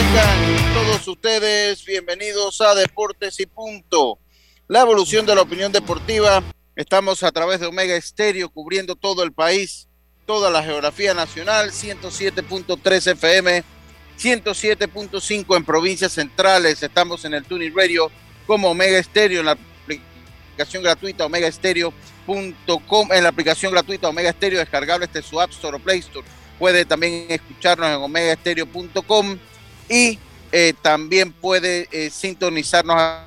Tengan todos ustedes. Bienvenidos a Deportes y Punto. La evolución de la opinión deportiva. Estamos a través de Omega Estéreo cubriendo todo el país, toda la geografía nacional, 107.3 FM, 107.5 en provincias centrales. Estamos en el Tuning Radio como Omega Estéreo en la aplicación gratuita omegaestereo.com, en la aplicación gratuita Omega Estéreo descargable este su App Store o Play Store puede también escucharnos en omegaestereo.com y eh, también puede eh, sintonizarnos a,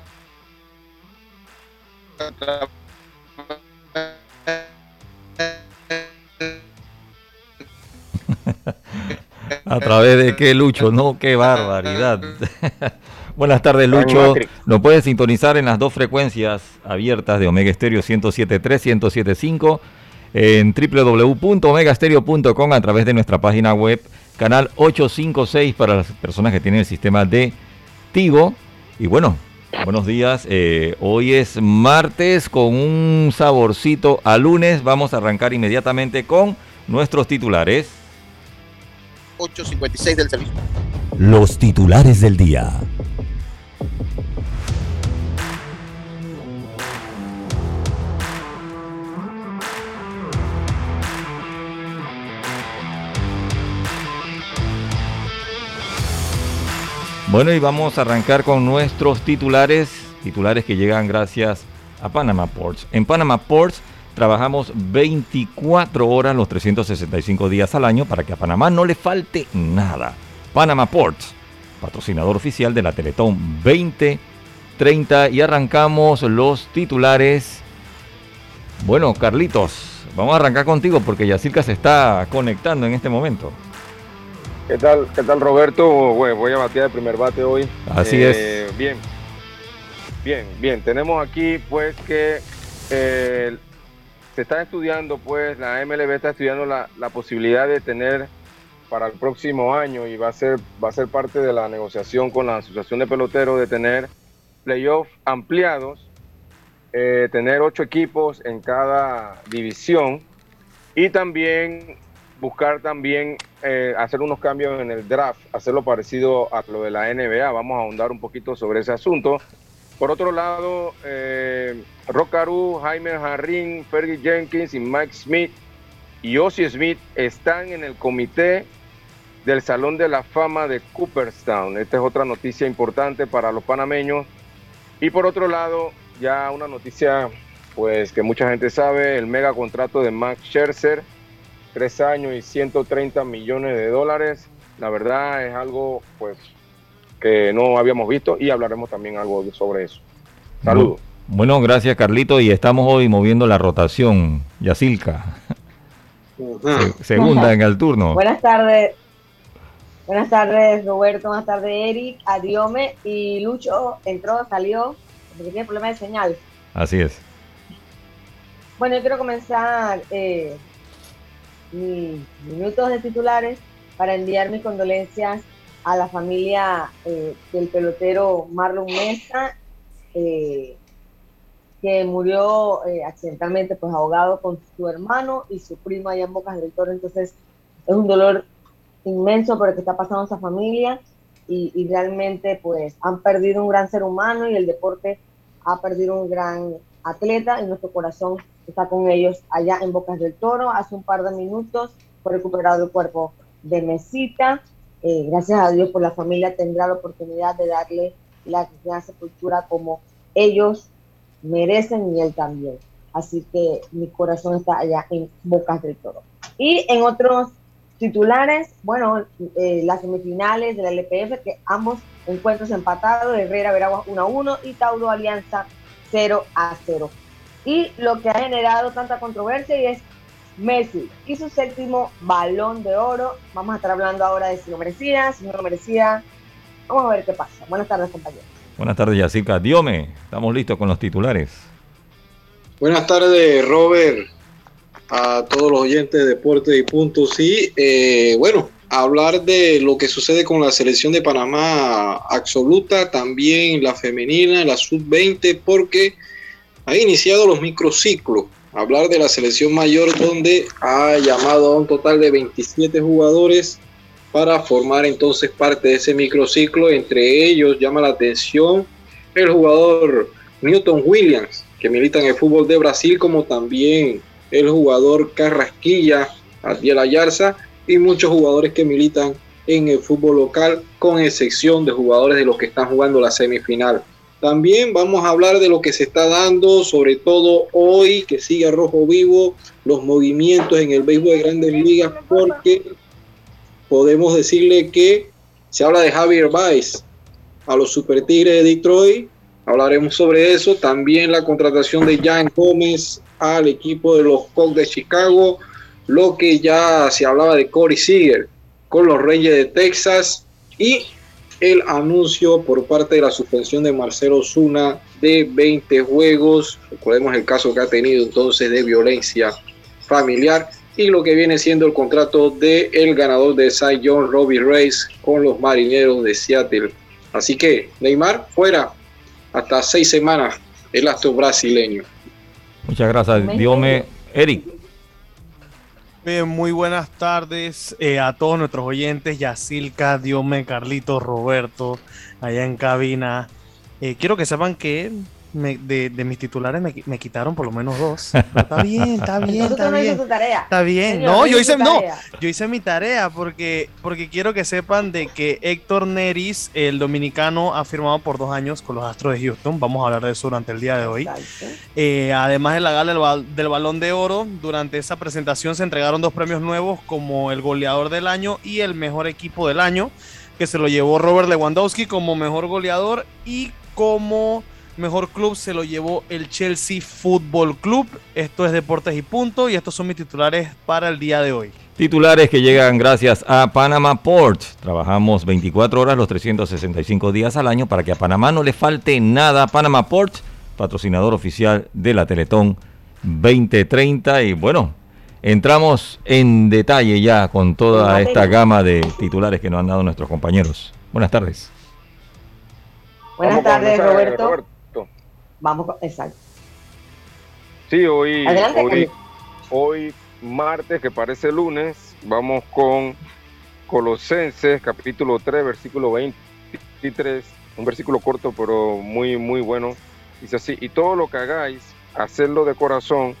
¿A través de qué, Lucho? No, qué barbaridad. Buenas tardes, Lucho. Nos puedes sintonizar en las dos frecuencias abiertas de Omega Estéreo 107.3, 107.5 en www.omegastereo.com a través de nuestra página web, canal 856 para las personas que tienen el sistema de Tigo. Y bueno, buenos días. Eh, hoy es martes con un saborcito a lunes. Vamos a arrancar inmediatamente con nuestros titulares. 856 del servicio. Los titulares del día. Bueno, y vamos a arrancar con nuestros titulares, titulares que llegan gracias a Panama Ports. En Panama Ports trabajamos 24 horas los 365 días al año para que a Panamá no le falte nada. Panama Ports, patrocinador oficial de la Teletón 2030 y arrancamos los titulares. Bueno, Carlitos, vamos a arrancar contigo porque Yacirca se está conectando en este momento. ¿Qué tal, qué tal Roberto? Bueno, voy a batear el primer bate hoy. Así eh, es. Bien, bien, bien. Tenemos aquí pues que eh, se está estudiando, pues la MLB está estudiando la, la, posibilidad de tener para el próximo año y va a ser va a ser parte de la negociación con la Asociación de Peloteros de tener playoffs ampliados, eh, tener ocho equipos en cada división y también buscar también eh, hacer unos cambios en el draft, hacerlo parecido a lo de la NBA. Vamos a ahondar un poquito sobre ese asunto. Por otro lado, eh, Rocaru, Jaime Jarrín, Fergie Jenkins y Mike Smith y Ozzy Smith están en el comité del Salón de la Fama de Cooperstown. Esta es otra noticia importante para los panameños. Y por otro lado, ya una noticia pues que mucha gente sabe, el mega contrato de Max Scherzer tres años y 130 millones de dólares. La verdad es algo pues que no habíamos visto y hablaremos también algo sobre eso. Saludos. Bueno, gracias Carlito y estamos hoy moviendo la rotación. Yacilca. segunda en el turno. Buenas tardes. Buenas tardes Roberto, buenas tardes Eric, Adiome y Lucho entró, salió, porque tiene problema de señal. Así es. Bueno, yo quiero comenzar eh, mis minutos de titulares para enviar mis condolencias a la familia eh, del pelotero Marlon Mesa, eh, que murió eh, accidentalmente, pues ahogado con su hermano y su prima allá en Bocas del Toro. Entonces, es un dolor inmenso por el que está pasando esa familia y, y, realmente, pues, han perdido un gran ser humano y el deporte ha perdido un gran atleta y nuestro corazón está con ellos allá en Bocas del Toro. Hace un par de minutos fue recuperado el cuerpo de Mesita. Eh, gracias a Dios por la familia tendrá la oportunidad de darle la gran sepultura como ellos merecen y él también. Así que mi corazón está allá en Bocas del Toro. Y en otros titulares, bueno, eh, las semifinales de la LPF, que ambos encuentros empatados, Herrera Veraguas 1 a 1 y Tauro Alianza 0 a 0. Y lo que ha generado tanta controversia y es Messi y su séptimo balón de oro. Vamos a estar hablando ahora de si lo merecía, si no lo merecía. Vamos a ver qué pasa. Buenas tardes, compañeros. Buenas tardes, Yacica. Diome, estamos listos con los titulares. Buenas tardes, Robert, a todos los oyentes de Deportes y Puntos. Sí, eh, bueno, hablar de lo que sucede con la selección de Panamá absoluta, también la femenina, la sub-20, porque ha iniciado los microciclos. Hablar de la selección mayor donde ha llamado a un total de 27 jugadores para formar entonces parte de ese microciclo. Entre ellos llama la atención el jugador Newton Williams, que milita en el fútbol de Brasil, como también el jugador Carrasquilla, Adiel Ayarza, y muchos jugadores que militan en el fútbol local, con excepción de jugadores de los que están jugando la semifinal. También vamos a hablar de lo que se está dando, sobre todo hoy, que sigue rojo vivo, los movimientos en el béisbol de grandes ligas, porque podemos decirle que se habla de Javier Baez a los Super Tigres de Detroit. Hablaremos sobre eso. También la contratación de Jan Gómez al equipo de los Cubs de Chicago. Lo que ya se hablaba de Corey Seager con los Reyes de Texas. Y el anuncio por parte de la suspensión de Marcelo Zuna de 20 juegos. Recordemos el caso que ha tenido entonces de violencia familiar y lo que viene siendo el contrato de el ganador de Cy John Robbie Reyes con los Marineros de Seattle. Así que Neymar fuera hasta seis semanas el astro brasileño. Muchas gracias, Diome. Eric. Bien, muy buenas tardes eh, a todos nuestros oyentes, Yacilca, Diome, Carlito, Roberto, allá en cabina. Eh, quiero que sepan que de, mis titulares me, quitaron por lo menos dos. está bien, está bien, está bien. Está bien. no, yo hice, no, yo hice mi tarea porque, porque quiero que sepan de que Héctor Neris, el dominicano, ha firmado por dos años con los Astros de Houston. Vamos a hablar de eso durante el día de hoy. Eh, además de la gala del, Balón de Oro, durante esa presentación se entregaron dos premios nuevos como el goleador del año y el mejor equipo del año, que se lo llevó Robert Lewandowski como mejor goleador y como Mejor club se lo llevó el Chelsea Football Club. Esto es Deportes y Punto y estos son mis titulares para el día de hoy. Titulares que llegan gracias a Panama Port. Trabajamos 24 horas los 365 días al año para que a Panamá no le falte nada. Panama Port, patrocinador oficial de la Teletón 2030. Y bueno, entramos en detalle ya con toda esta gama de titulares que nos han dado nuestros compañeros. Buenas tardes. Buenas tardes, Roberto. Vamos, exacto. Sí, hoy, hoy, martes, que parece lunes, vamos con Colosenses, capítulo 3, versículo 23, un versículo corto, pero muy, muy bueno. Dice así, y todo lo que hagáis, hacerlo de corazón,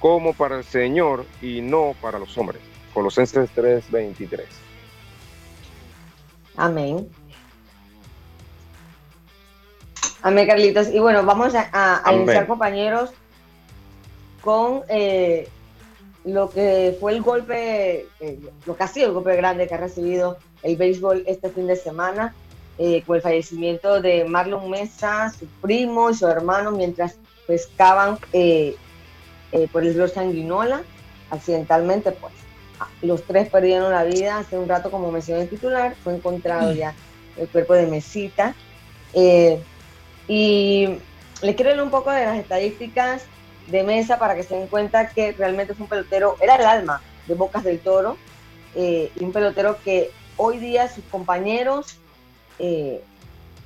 como para el Señor y no para los hombres. Colosenses 3, 23. Amén. Amén, Carlitos. Y bueno, vamos a, iniciar, compañeros, con eh, lo que fue el golpe, eh, lo que ha sido el golpe grande que ha recibido el béisbol este fin de semana, eh, con el fallecimiento de Marlon Mesa, su primo y su hermano, mientras pescaban por el río Sanguinola, accidentalmente, pues. Los tres perdieron la vida hace un rato, como mencioné el titular, fue encontrado ya el cuerpo de Mesita. Y les quiero leer un poco de las estadísticas de Mesa para que se den cuenta que realmente es un pelotero, era el alma de Bocas del Toro, eh, y un pelotero que hoy día sus compañeros eh,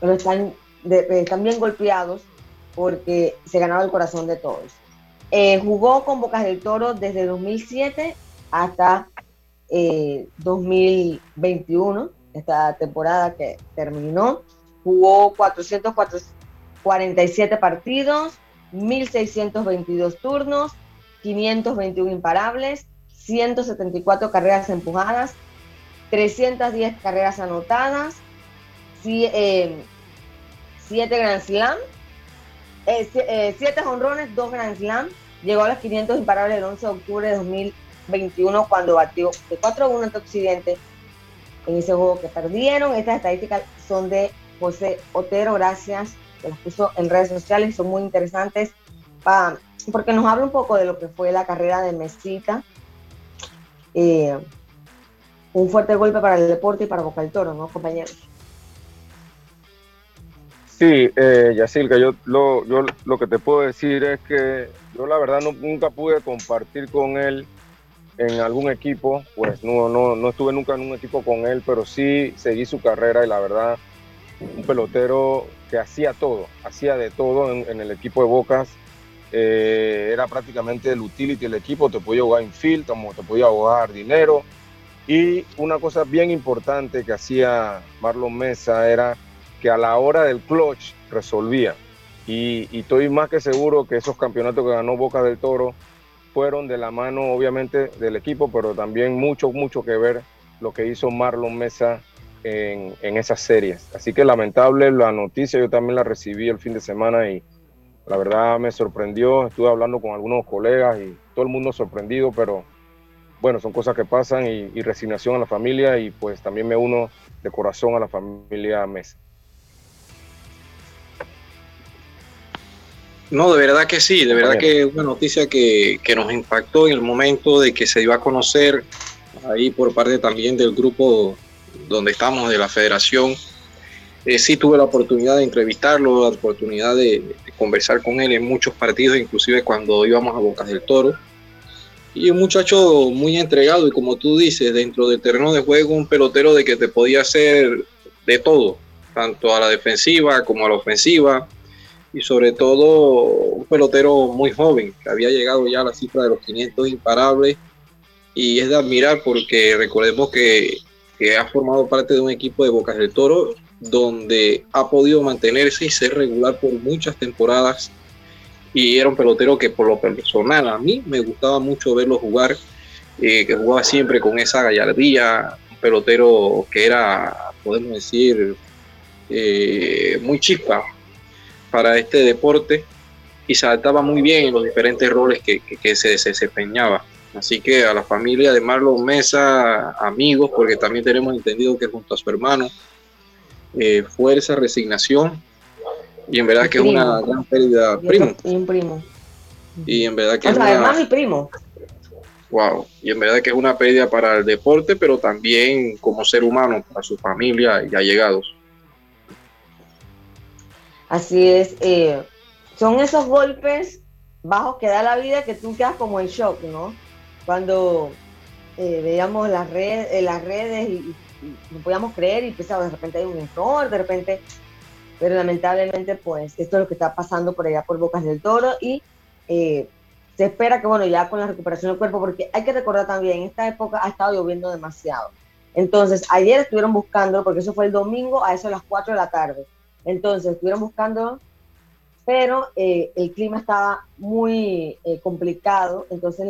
están, están bien golpeados porque se ganaba el corazón de todos. Eh, jugó con Bocas del Toro desde 2007 hasta 2021, eh, esta temporada que terminó. Jugó 447 partidos, 1.622 turnos, 521 imparables, 174 carreras empujadas, 310 carreras anotadas, 7 eh, Grand Slam, 7 eh, eh, honrones, 2 Grand Slam. Llegó a los 500 imparables el 11 de octubre de 2021 cuando batió de 4 a 1 ante Occidente en ese juego que perdieron. Estas estadísticas son de José Otero, gracias, que las puso en redes sociales, son muy interesantes porque nos habla un poco de lo que fue la carrera de Mesita. Eh, un fuerte golpe para el deporte y para Boca del Toro, ¿no, compañeros? Sí, eh, Yacilca, yo lo, yo lo que te puedo decir es que yo la verdad nunca pude compartir con él en algún equipo, pues no, no, no estuve nunca en un equipo con él, pero sí seguí su carrera y la verdad, un pelotero que hacía todo, hacía de todo en, el equipo de Bocas, eh, era prácticamente el utility del equipo, te podía jugar infield, como te podía jugar dinero, y una cosa bien importante que hacía Marlon Mesa era que a la hora del clutch resolvía. Y, estoy más que seguro que esos campeonatos que ganó Boca del Toro fueron de la mano, obviamente, del equipo, pero también mucho, mucho que ver lo que hizo Marlon Mesa en, en esas series. Así que lamentable la noticia, yo también la recibí el fin de semana y la verdad me sorprendió. Estuve hablando con algunos colegas y todo el mundo sorprendido, pero bueno, son cosas que pasan y, y resignación a la familia y pues también me uno de corazón a la familia Mesa. No, de verdad que sí, de verdad que es una noticia que, nos impactó en el momento de que se iba a conocer ahí por parte también del grupo donde estamos, de la federación. Eh, sí tuve la oportunidad de entrevistarlo, la oportunidad de, conversar con él en muchos partidos, inclusive cuando íbamos a Bocas del Toro. Y un muchacho muy entregado y como tú dices, dentro del terreno de juego, un pelotero de que te podía hacer de todo, tanto a la defensiva como a la ofensiva y sobre todo un pelotero muy joven, que había llegado ya a la cifra de los 500 imparables y es de admirar porque recordemos que, ha formado parte de un equipo de Bocas del Toro donde ha podido mantenerse y ser regular por muchas temporadas y era un pelotero que por lo personal a mí me gustaba mucho verlo jugar, eh, que jugaba siempre con esa gallardía, un pelotero que era, podemos decir, eh, muy chispa, para este deporte y se adaptaba muy bien en los diferentes roles que, se, desempeñaba. Así que a la familia de Marlon Mesa, amigos, porque también tenemos entendido que junto a su hermano, eh, fuerza, resignación, y en verdad que es una gran pérdida. Primo. Y un primo. Y en verdad que es una, mi primo. Wow. Y en verdad que es una pérdida para el deporte, pero también como ser humano, para su familia y allegados. Así es, eh, son esos golpes bajos que da la vida que tú quedas como en shock, ¿no? Cuando eh, veíamos las redes, eh, las redes y, no podíamos creer y pensaba, de repente hay un error, de repente, pero lamentablemente pues esto es lo que está pasando por allá por Bocas del Toro y se espera que bueno, ya con la recuperación del cuerpo, porque hay que recordar también, en esta época ha estado lloviendo demasiado. Entonces, ayer estuvieron buscando, porque eso fue el domingo a eso a las 4 de la tarde entonces estuvieron buscando, pero eh, el clima estaba muy eh, complicado, entonces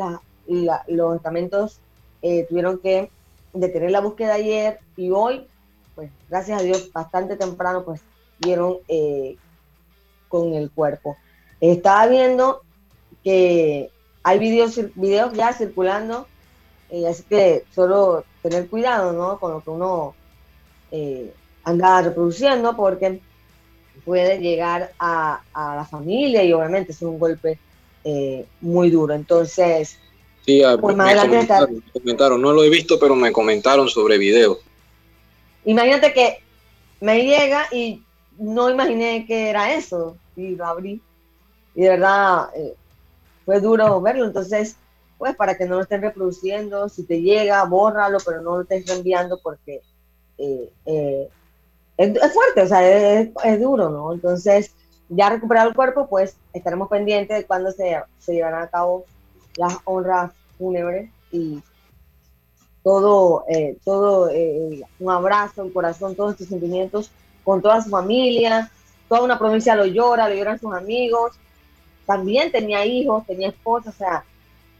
los estamentos eh, tuvieron que detener la búsqueda ayer y hoy, pues gracias a Dios, bastante temprano, pues dieron con el cuerpo. Estaba viendo que hay videos, videos ya circulando, así que solo tener cuidado ¿no? con lo que uno anda reproduciendo, porque puede llegar a, la familia y obviamente es un golpe eh, muy duro. Entonces, sí, pues me, comentaron, no lo he visto, pero me comentaron sobre video. Imagínate que me llega y no imaginé que era eso y lo abrí. Y de verdad eh, fue duro verlo. Entonces, pues para que no lo estén reproduciendo, si te llega, bórralo, pero no lo estés enviando porque eh, es, fuerte, o sea, es, duro, ¿no? Entonces, ya recuperado el cuerpo, pues estaremos pendientes de cuándo se, se llevarán a cabo las honras fúnebres y todo, eh, todo eh, un abrazo, un corazón, todos estos sentimientos con toda su familia, toda una provincia lo llora, lo lloran sus amigos, también tenía hijos, tenía esposa, o sea,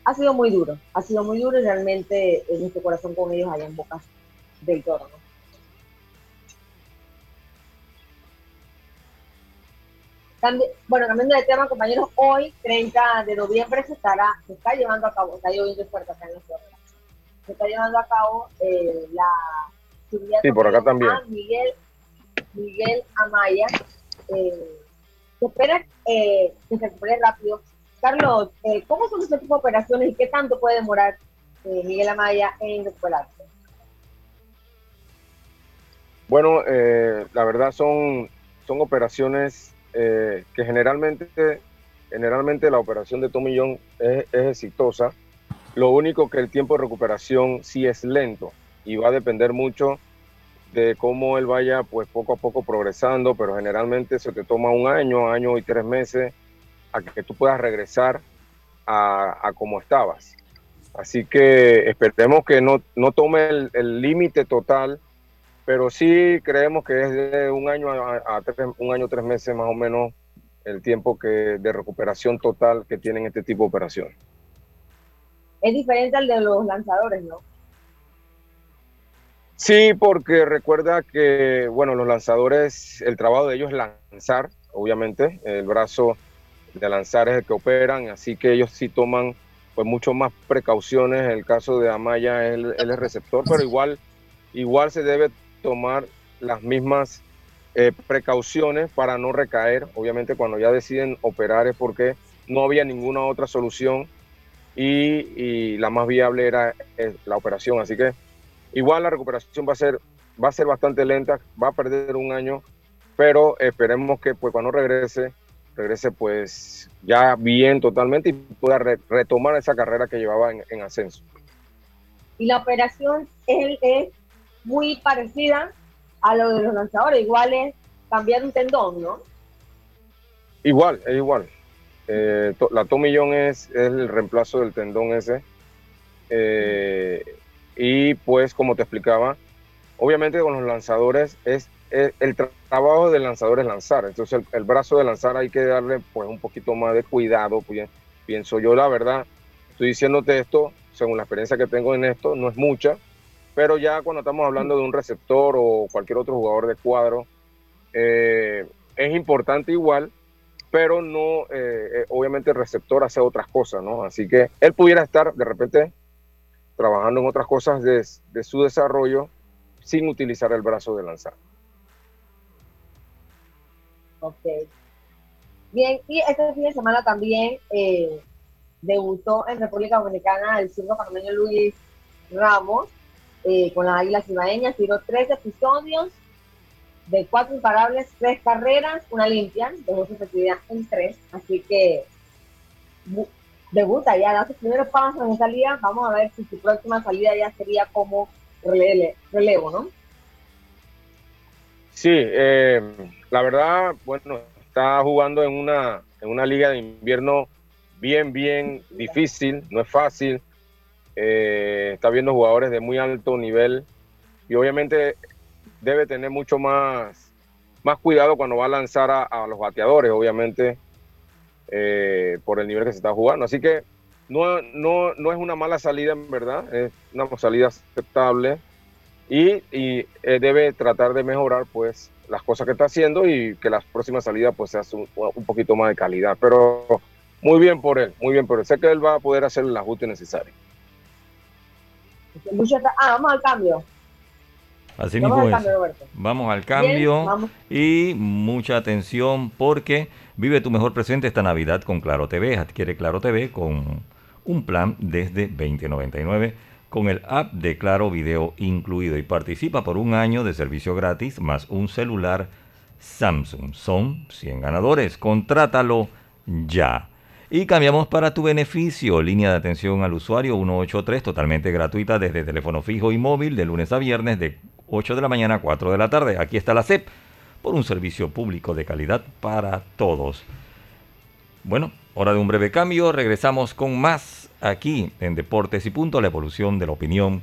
ha sido muy duro, ha sido muy duro y realmente en nuestro corazón con ellos allá en Boca del Toro. Bueno, cambiando de tema, compañeros, hoy, 30 de noviembre, se estará, se está llevando a cabo, está lloviendo fuerte acá en la ciudad, se está llevando a cabo eh, la Sí, por acá también. Miguel, Miguel Amaya. Eh, se espera eh, que se recupere rápido. Carlos, eh, ¿cómo son este tipo de operaciones y qué tanto puede demorar eh, Miguel Amaya en recuperarse? Bueno, la verdad son, son operaciones que generalmente, generalmente la operación de Tomillón es, es exitosa. Lo único que el tiempo de recuperación sí es lento y va a depender mucho de cómo él vaya pues poco a poco progresando, pero generalmente se te toma un año, año y tres meses a que tú puedas regresar a, a como estabas. Así que esperemos que no, no tome el límite total, pero sí creemos que es de un año a, tres, un año tres meses más o menos el tiempo que de recuperación total que tienen este tipo de operación. Es diferente al de los lanzadores, ¿no? Sí, porque recuerda que, bueno, los lanzadores, el trabajo de ellos es lanzar, obviamente, el brazo de lanzar es el que operan, así que ellos sí toman pues mucho más precauciones. En el caso de Amaya, él, él es receptor, pero igual, igual se debe tomar las mismas eh, precauciones para no recaer. Obviamente cuando ya deciden operar es porque no había ninguna otra solución y, la más viable era eh, la operación. Así que Igual la recuperación va a ser, va a ser bastante lenta, va a perder un año, pero esperemos que pues cuando regrese, regrese pues ya bien totalmente y pueda retomar esa carrera que llevaba en, ascenso. Y la operación es, es muy parecida a lo de los lanzadores, igual es cambiar un tendón, ¿no? Igual, es igual. Eh, la tomillón es, es, el reemplazo del tendón ese. Eh, y pues, como te explicaba, obviamente con los lanzadores es, el trabajo del lanzador es lanzar. Entonces el, brazo de lanzar hay que darle pues un poquito más de cuidado. Pues, pienso yo, la verdad, estoy diciéndote esto, según la experiencia que tengo en esto, no es mucha, pero ya cuando estamos hablando de un receptor o cualquier otro jugador de cuadro, eh, es importante igual, pero no, eh, eh, obviamente el receptor hace otras cosas, ¿no? Así que él pudiera estar de repente trabajando en otras cosas de, su desarrollo sin utilizar el brazo de lanzar. Ok. Bien, y este fin de semana también eh, debutó en República Dominicana el circo panameño Luis Ramos eh, con las Águilas Ibaeñas. Tiró tres episodios de cuatro imparables, tres carreras, una limpia, dejó su efectividad en tres. Así que debuta ya, da sus primeros pasos en esa liga, vamos a ver si su próxima salida ya sería como relevo, ¿no? Sí, eh, la verdad, bueno, está jugando en una, en una liga de invierno bien, bien difícil, no es fácil. Eh, está viendo jugadores de muy alto nivel y obviamente debe tener mucho más, más cuidado cuando va a lanzar a, a los bateadores, obviamente. Eh, por el nivel que se está jugando. Así que no, no, no es una mala salida en verdad, es una salida aceptable y, y eh, debe tratar de mejorar pues las cosas que está haciendo y que las próximas salidas pues sea un, un, poquito más de calidad. Pero muy bien por él, muy bien por él. Sé que él va a poder hacer el ajuste necesario. Ah, vamos al cambio. Así mismo es. vamos al cambio y mucha atención porque vive tu mejor presente esta Navidad con Claro TV. Adquiere Claro TV con un plan desde 2099 con el app de Claro Video incluido y participa por un año de servicio gratis más un celular Samsung. Son 100 ganadores. Contrátalo ya. Y cambiamos para tu beneficio. Línea de atención al usuario 183 totalmente gratuita desde teléfono fijo y móvil de lunes a viernes de 8 de la mañana a 4 de la tarde. Aquí está la CEP por un servicio público de calidad para todos. Bueno, hora de un breve cambio, regresamos con más aquí en Deportes y Punto, la evolución de la opinión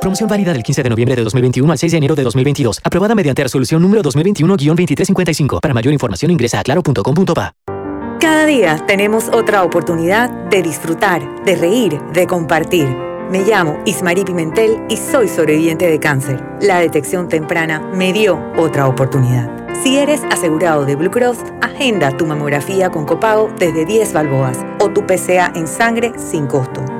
Promoción válida del 15 de noviembre de 2021 al 6 de enero de 2022. Aprobada mediante resolución número 2021-2355. Para mayor información ingresa a claro.com.pa. Cada día tenemos otra oportunidad de disfrutar, de reír, de compartir. Me llamo Ismarí Pimentel y soy sobreviviente de cáncer. La detección temprana me dio otra oportunidad. Si eres asegurado de Blue Cross, agenda tu mamografía con copago desde 10 balboas o tu PCA en sangre sin costo.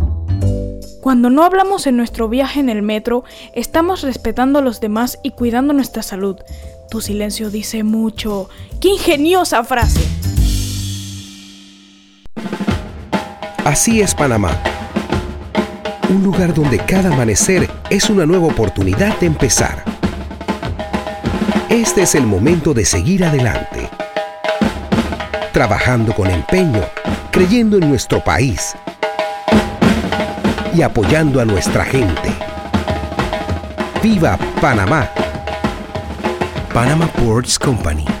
Cuando no hablamos en nuestro viaje en el metro, estamos respetando a los demás y cuidando nuestra salud. Tu silencio dice mucho. ¡Qué ingeniosa frase! Así es Panamá. Un lugar donde cada amanecer es una nueva oportunidad de empezar. Este es el momento de seguir adelante. Trabajando con empeño, creyendo en nuestro país y apoyando a nuestra gente. ¡Viva Panamá! Panama Ports Company.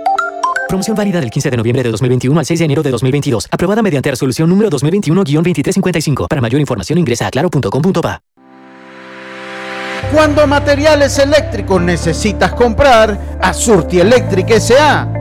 Promoción válida del 15 de noviembre de 2021 al 6 de enero de 2022. Aprobada mediante resolución número 2021-2355. Para mayor información ingresa a claro.com.pa. Cuando materiales eléctricos necesitas comprar, a Surti Electric S.A.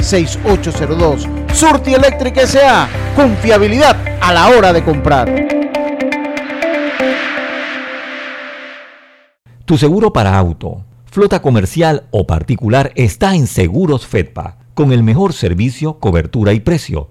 6492-6802. Surti Electric S.A. Confiabilidad a la hora de comprar. Tu seguro para auto, flota comercial o particular está en Seguros Fedpa, con el mejor servicio, cobertura y precio.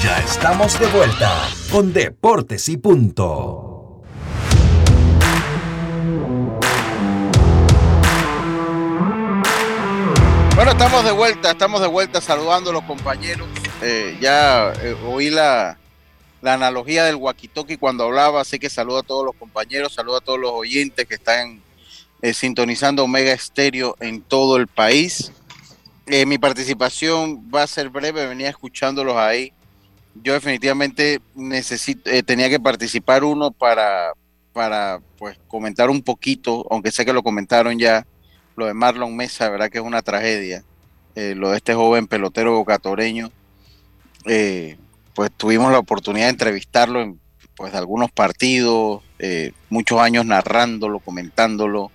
Ya estamos de vuelta con Deportes y Punto. Bueno, estamos de vuelta, estamos de vuelta saludando a los compañeros. Eh, ya eh, oí la, la, analogía del walkie cuando hablaba, así que saludo a todos los compañeros, saludo a todos los oyentes que están eh, sintonizando Omega Estéreo en todo el país. mi participación va a ser breve, venía escuchándolos ahí. Yo definitivamente necesito, tenía que participar uno para, para pues comentar un poquito, aunque sé que lo comentaron ya lo de Marlon Mesa, verdad que es una tragedia. Eh, lo de este joven pelotero bocatoreño, eh, pues tuvimos la oportunidad de entrevistarlo en pues, algunos partidos, eh, muchos años narrándolo, comentándolo,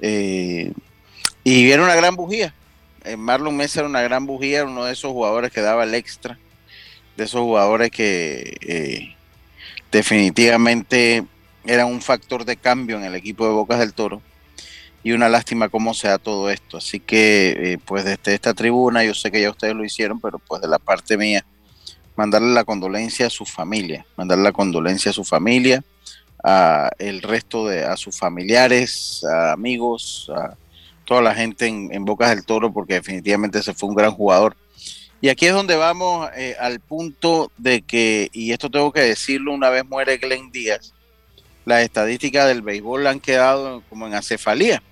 y era una gran bujía. Marlon Mesa era una gran bujía, uno de esos jugadores que daba el extra, de esos jugadores que definitivamente era un factor de cambio en el equipo de Bocas del Toro y una lástima cómo se da todo esto. Así que, eh, pues desde esta tribuna, yo sé que ya ustedes lo hicieron, pero pues de la parte mía, mandarle la condolencia a su familia, mandarle la condolencia a su familia, a el resto de, a sus familiares, a amigos, a toda la gente en, Bocas del Toro, porque definitivamente se fue un gran jugador. Y aquí es donde vamos eh, al punto de que, y esto tengo que decirlo, una vez muere Glenn Díaz, las estadísticas del béisbol han quedado como en acefalía.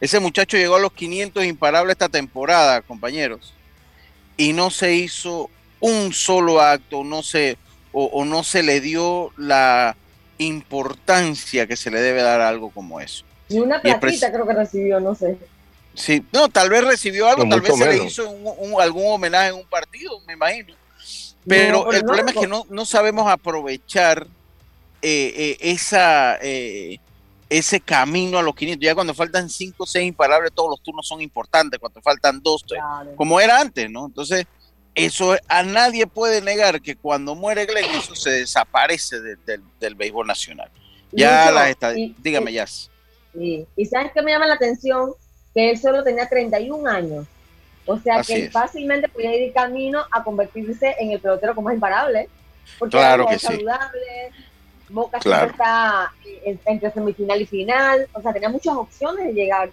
Ese muchacho llegó a los 500 imparables esta temporada, compañeros, y no se hizo un solo acto, no se, o, no se le dio la importancia que se le debe dar a algo como eso. Ni una platita creo que recibió, no sé. Sí, no, tal vez recibió algo, tal vez se le hizo algún homenaje en un partido, me imagino. Pero el problema es que no, no sabemos aprovechar eh, eh, esa, eh, ese camino a los 500. Ya cuando faltan 5 o 6 imparables, todos los turnos son importantes. Cuando faltan 2, como era antes, ¿no? Entonces, eso a nadie puede negar que cuando muere Glenn, eso se desaparece del béisbol nacional. Ya las estadísticas. Dígame, ya. Sí. Y sabes que me llama la atención que él solo tenía 31 años. O sea que fácilmente podía ir camino a convertirse en el pelotero como es imparable. Porque claro que sí. saludable, Boca está entre semifinal y final. O sea, tenía muchas opciones de llegar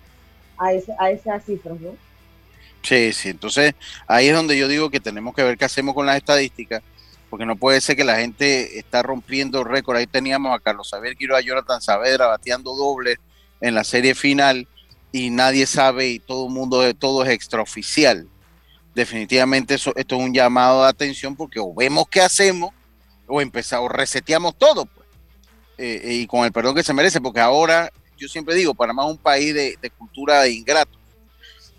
a, ese, a esas cifras, ¿no? Sí, sí. Entonces, ahí es donde yo digo que tenemos que ver qué hacemos con las estadísticas, porque no puede ser que la gente está rompiendo récord. Ahí teníamos a Carlos Xavier Quiroga, a Jonathan Saavedra bateando doble en la serie final y nadie sabe y todo el mundo, todo es extraoficial. Definitivamente eso, esto es un llamado de atención porque o vemos qué hacemos o empezamos, reseteamos todo. Eh, eh, y con el perdón que se merece, porque ahora yo siempre digo, Panamá es un país de, cultura de ingrato.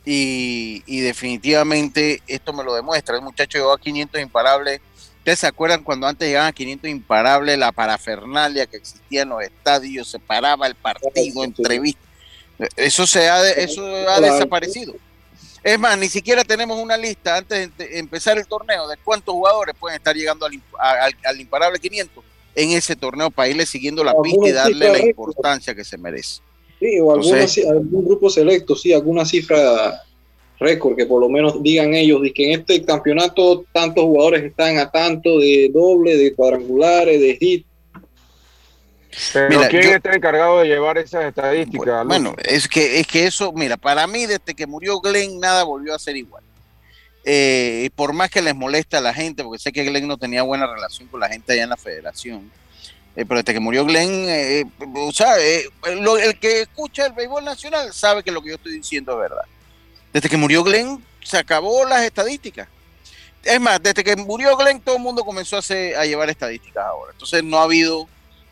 Y, definitivamente esto me lo demuestra. El muchacho llegó a 500 imparables. ¿Ustedes se acuerdan cuando antes llegaban a 500 imparables, la parafernalia que existía en los estadios, se paraba el partido, entrevistas? Eso, se ha, eso ha desaparecido. Es más, ni siquiera tenemos una lista antes de empezar el torneo de cuántos jugadores pueden estar llegando al, al imparable 500 en ese torneo para irle siguiendo la pista y darle la importancia que se merece. Sí, o algún grupo selecto, sí, alguna cifra récord que por lo menos digan ellos de que en este campeonato tantos jugadores están a tanto de doble, de cuadrangulares, de hit. Pero ¿quién está encargado de llevar esas estadísticas? Bueno, es que es que eso, mira, para mí desde que murió Glenn nada volvió a ser igual. Eh, por más que les molesta a la gente, porque sé que Glenn no tenía buena relación con la gente allá en la federación, eh, pero desde que murió Glenn, eh, o sea, el que escucha el béisbol nacional sabe que lo que yo estoy diciendo es verdad. Desde que murió Glenn, se acabó las estadísticas. Es más, desde que murió Glenn, todo el mundo comenzó a, a llevar estadísticas ahora. Entonces no ha habido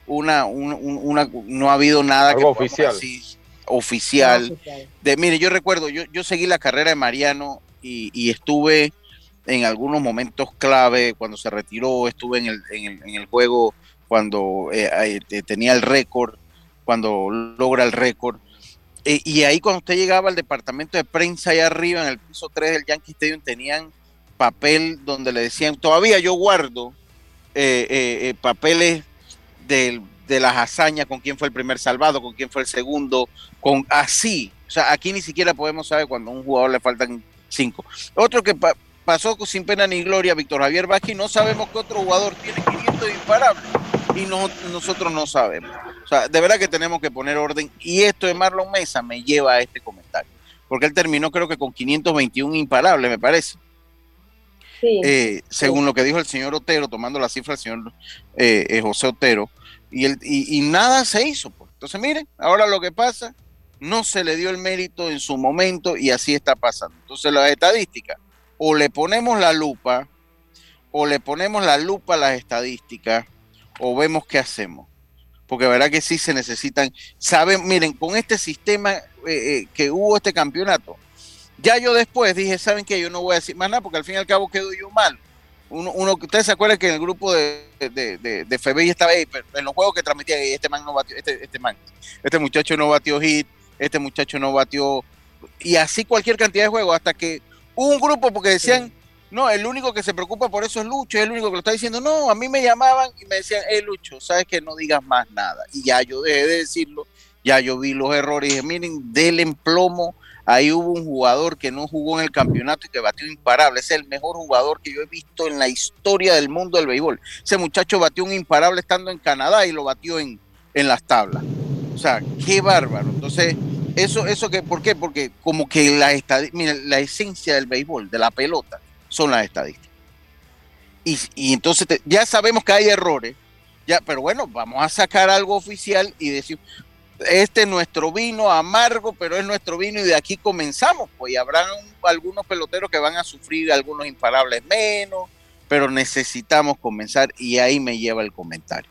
una, una, no ha habido nada que oficial. oficial. De, mire, yo recuerdo, yo, yo seguí la carrera de Mariano y, estuve en algunos momentos clave cuando se retiró, estuve en el, en el, juego cuando eh, tenía el récord, cuando logra el récord. Eh, y ahí cuando usted llegaba al departamento de prensa allá arriba, en el piso 3 del Yankee Stadium, tenían papel donde le decían, todavía yo guardo eh, eh, papeles de, las hazañas, con quién fue el primer salvado, con quién fue el segundo, con así. O sea, aquí ni siquiera podemos saber cuando a un jugador le faltan cinco. Otro que pasó sin pena ni gloria, Víctor Javier Vázquez, no sabemos qué otro jugador tiene 500 imparables y nosotros no sabemos. O sea, de verdad que tenemos que poner orden y esto de Marlon Mesa me lleva a este comentario, porque él terminó creo que con 521 imparables, me parece. Eh, según lo que dijo el señor Otero, tomando la cifra del señor eh, eh, José Otero, y, el, y, nada se hizo. Pues. Entonces, miren, ahora lo que pasa, no se le dio el mérito en su momento y así está pasando. Entonces, las estadísticas, o le ponemos la lupa, o le ponemos la lupa a las estadísticas, o vemos qué hacemos. Porque verdad que sí se necesitan, saben, miren, con este sistema eh, eh, que hubo este campeonato, ya yo después dije, ¿saben qué? Yo no voy a decir más nada porque al fin y al cabo quedo yo mal. Uno, uno ustedes se acuerdan que en el grupo de, de, de, FBI estaba ahí, pero en los juegos que transmitía, este man no batió, este, este man, este muchacho no batió hit, este muchacho no batió, y así cualquier cantidad de juegos, hasta que hubo un grupo porque decían, no, el único que se preocupa por eso es Lucho, es el único que lo está diciendo. No, a mí me llamaban y me decían, hey Lucho, sabes que no digas más nada. Y ya yo dejé de decirlo, ya yo vi los errores y dije, miren, del emplomo. Ahí hubo un jugador que no jugó en el campeonato y que batió imparable. es el mejor jugador que yo he visto en la historia del mundo del béisbol. Ese muchacho batió un imparable estando en Canadá y lo batió en, en las tablas. O sea, qué bárbaro. Entonces, eso, eso que, ¿por qué? Porque como que la, la esencia del béisbol, de la pelota, son las estadísticas. Y, entonces ya sabemos que hay errores, ya, pero bueno, vamos a sacar algo oficial y decir, este es nuestro vino amargo, pero es nuestro vino y de aquí comenzamos, pues y habrán algunos peloteros que van a sufrir algunos imparables menos, pero necesitamos comenzar y ahí me lleva el comentario.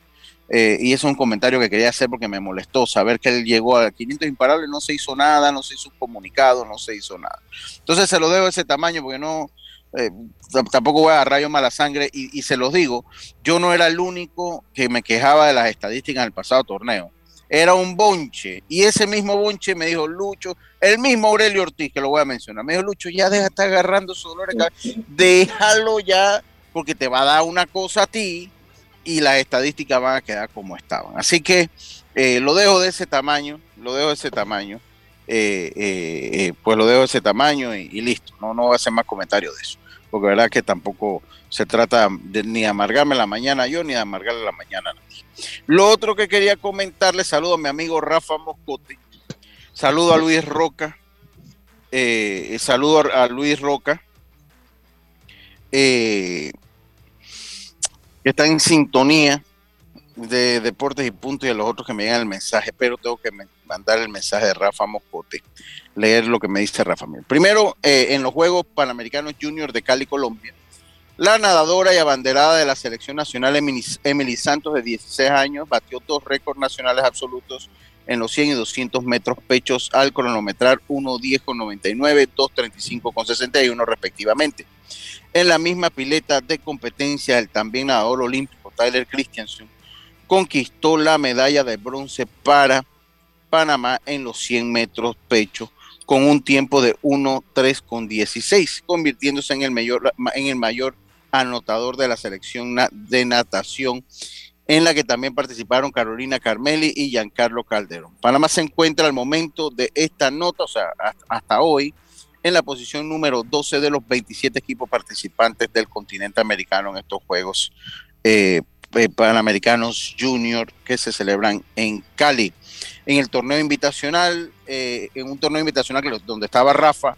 Eh, y es un comentario que quería hacer porque me molestó saber que él llegó a 500 imparables, no se hizo nada, no se hizo un comunicado, no se hizo nada. Entonces se lo debo ese tamaño porque no, eh, tampoco voy a rayo mala sangre y, se los digo, yo no era el único que me quejaba de las estadísticas en el pasado torneo. Era un bonche y ese mismo bonche me dijo Lucho, el mismo Aurelio Ortiz, que lo voy a mencionar, me dijo Lucho, ya deja de estar agarrando su dolor, déjalo ya, porque te va a dar una cosa a ti y las estadísticas van a quedar como estaban. Así que eh, lo dejo de ese tamaño, lo dejo de ese tamaño. Eh, eh, pues lo dejo de ese tamaño y, listo. No, no voy a hacer más comentarios de eso, porque verdad que tampoco se trata de, ni amargarme la mañana yo ni amargarle la mañana a nadie. Lo otro que quería comentarle, saludo a mi amigo Rafa Moscote, saludo a Luis Roca, eh, saludo a, Luis Roca, que está en sintonía de Deportes y Punto y a los otros que me llegan el mensaje, pero tengo que mandar el mensaje de Rafa Moscote, leer lo que me dice Rafa. Primero, eh, en los Juegos Panamericanos Junior de Cali, Colombia, la nadadora y abanderada de la selección nacional Emily Santos, de 16 años, batió dos récords nacionales absolutos en los 100 y 200 metros pechos al cronometrar 1.10.99, 2.35.61 respectivamente. En la misma pileta de competencia, el también nadador olímpico Tyler Christiansen conquistó la medalla de bronce para Panamá en los 100 metros pecho con un tiempo de 1.3 con 16, convirtiéndose en el mayor, en el mayor anotador de la selección de natación en la que también participaron Carolina Carmeli y Giancarlo Calderón. Panamá se encuentra al momento de esta nota, o sea, hasta hoy, en la posición número 12 de los 27 equipos participantes del continente americano en estos Juegos eh, eh, Panamericanos Junior que se celebran en Cali. En el torneo invitacional, eh, en un torneo invitacional donde estaba Rafa,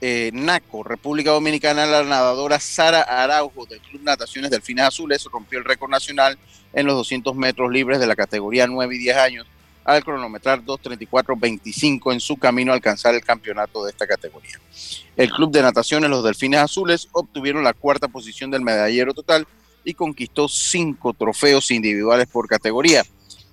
eh, Naco, República Dominicana, la nadadora Sara Araujo del Club Nataciones Delfines Azules rompió el récord nacional en los 200 metros libres de la categoría 9 y 10 años al cronometrar 2.34.25 en su camino a alcanzar el campeonato de esta categoría. El Club de Nataciones Los Delfines Azules obtuvieron la cuarta posición del medallero total y conquistó cinco trofeos individuales por categoría.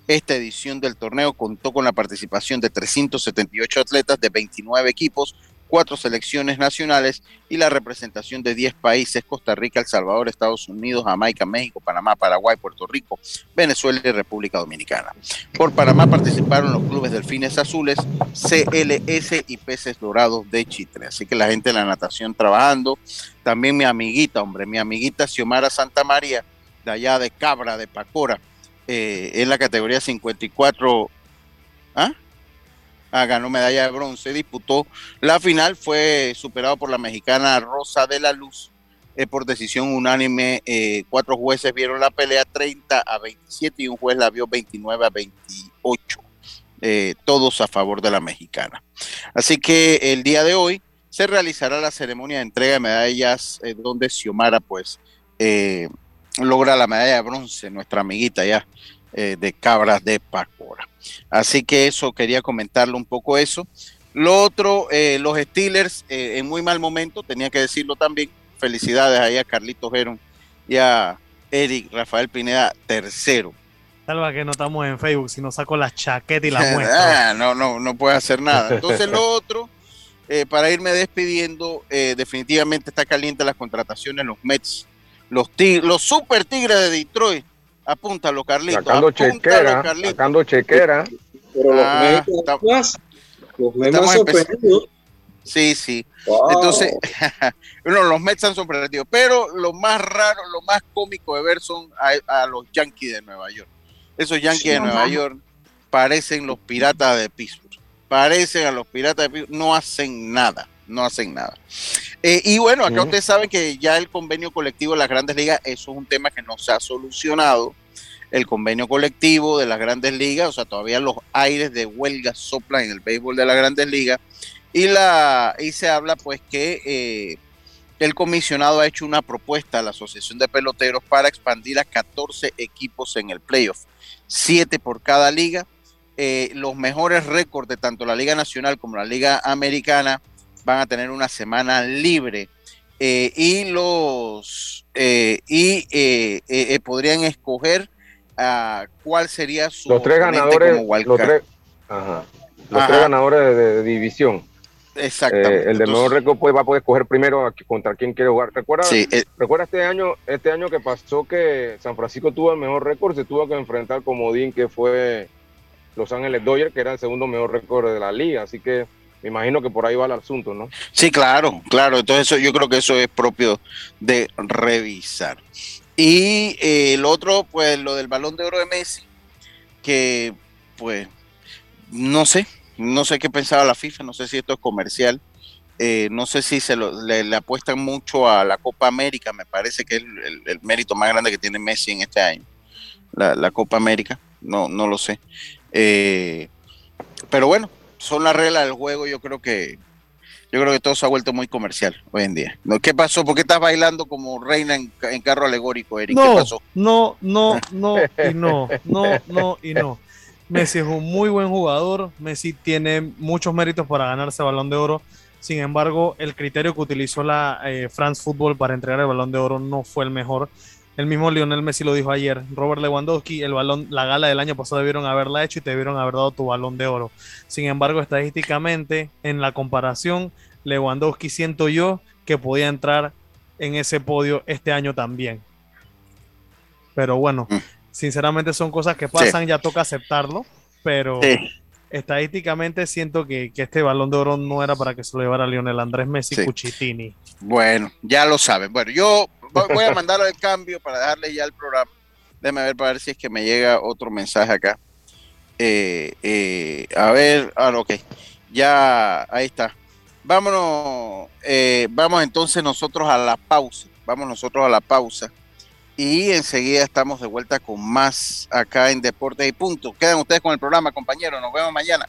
Esta edición del torneo contó con la participación de 378 atletas de 29 equipos, cuatro selecciones nacionales y la representación de 10 países, Costa Rica, El Salvador, Estados Unidos, Jamaica, México, Panamá, Paraguay, Puerto Rico, Venezuela y República Dominicana. Por Panamá participaron los clubes Delfines Azules, CLS y Peces Dorados de Chitre. Así que la gente de la natación trabajando. También mi amiguita, hombre, mi amiguita Xiomara Santa María, de allá de Cabra, de Pacora, eh, en la categoría 54. ¿Ah? Ah, ganó medalla de bronce, disputó la final, fue superado por la mexicana Rosa de la Luz eh, por decisión unánime. Eh, cuatro jueces vieron la pelea 30 a 27 y un juez la vio 29 a 28. Eh, todos a favor de la mexicana. Así que el día de hoy se realizará la ceremonia de entrega de medallas donde Xiomara pues logra la medalla de bronce, nuestra amiguita ya de Cabras de Pacora. Así que eso, quería comentarle un poco eso. Lo otro, eh, los Steelers eh, en muy mal momento, tenía que decirlo también. Felicidades ahí a Carlitos Geron y a Eric Rafael Pineda, tercero. Salva que no estamos en Facebook, si no saco la chaqueta y la muestra. Ah, no, no, no puede hacer nada. Entonces, lo otro, eh, para irme despidiendo, definitivamente está caliente las contrataciones, los Mets, los, los Super Tigres de Detroit Apúntalo, Carlito. Sacando chequera, sacando chequera. Pero los ah, los Mets sorprendido. Sí, sí. Entonces, bueno, los Mets han sorprendido. Pero lo más raro, lo más cómico de ver son a, los Yankees de Nueva York. Esos Yankees de Nueva York parecen los piratas de Pittsburgh. Parecen a los piratas de Pittsburgh. No hacen nada. No hacen nada. Eh, y bueno, acá ustedes saben que ya el convenio colectivo de las grandes ligas, eso es un tema que no se ha solucionado. El convenio colectivo de las grandes ligas, o sea, todavía los aires de huelga soplan en el béisbol de las grandes ligas. Y, la, y se habla pues que eh, el comisionado ha hecho una propuesta a la Asociación de Peloteros para expandir a 14 equipos en el playoff, 7 por cada liga. Eh, los mejores récords de tanto la Liga Nacional como la Liga Americana van a tener una semana libre eh, y los eh, y eh, podrían escoger a cuál sería su los tres ganadores los, tres, los tres, ganadores de, división Exactamente. el de mejor récord pues, va a poder escoger primero contra quién quiere jugar. ¿Recuerda, ¿Recuerda este año este año que pasó que San Francisco tuvo el mejor récord? Se tuvo que enfrentar con Modín, que fue Los Ángeles Dodgers, que era el segundo mejor récord de la liga. Así que me imagino que por ahí va el asunto, ¿no? Sí, claro, claro. Entonces eso, yo creo que eso es propio de revisar. Y eh, el otro, pues lo del balón de oro de Messi, que pues no sé, no sé qué pensaba la FIFA, no sé si esto es comercial. Eh, no sé si se le, apuestan mucho a la Copa América, me parece que es el, mérito más grande que tiene Messi en este año, la, Copa América, no, no lo sé. Eh, pero bueno, son las reglas del juego, yo creo que yo creo que todo se ha vuelto muy comercial hoy en día. ¿Qué pasó? ¿Por qué estás bailando como reina en, carro alegórico, Eric? No, ¿Qué pasó? No, no, no y no, no, no y no. Messi es un muy buen jugador, Messi tiene muchos méritos para ganarse el balón de oro. Sin embargo, el criterio que utilizó la eh, France Football para entregar el balón de oro no fue el mejor. El mismo Lionel Messi lo dijo ayer. Robert Lewandowski, el balón, la gala del año pasado debieron haberla hecho y te debieron haber dado tu balón de oro. Sin embargo, estadísticamente, en la comparación, Lewandowski siento yo que podía entrar en ese podio este año también. Pero bueno, mm. sinceramente son cosas que pasan, ya toca aceptarlo. Pero estadísticamente siento que, este balón de oro no era para que se lo llevara Lionel Andrés Messi Cuchitini. Bueno, ya lo saben. Bueno, yo voy a mandar el cambio para darle ya el programa. Déjame ver para ver si es que me llega otro mensaje acá. Eh, eh, a ver, ah, ok. Ya, ahí está. Vámonos, eh, vamos entonces nosotros a la pausa. Vamos nosotros a la pausa. Y enseguida estamos de vuelta con más acá en Deportes y Punto. Quedan ustedes con el programa, compañeros. Nos vemos mañana.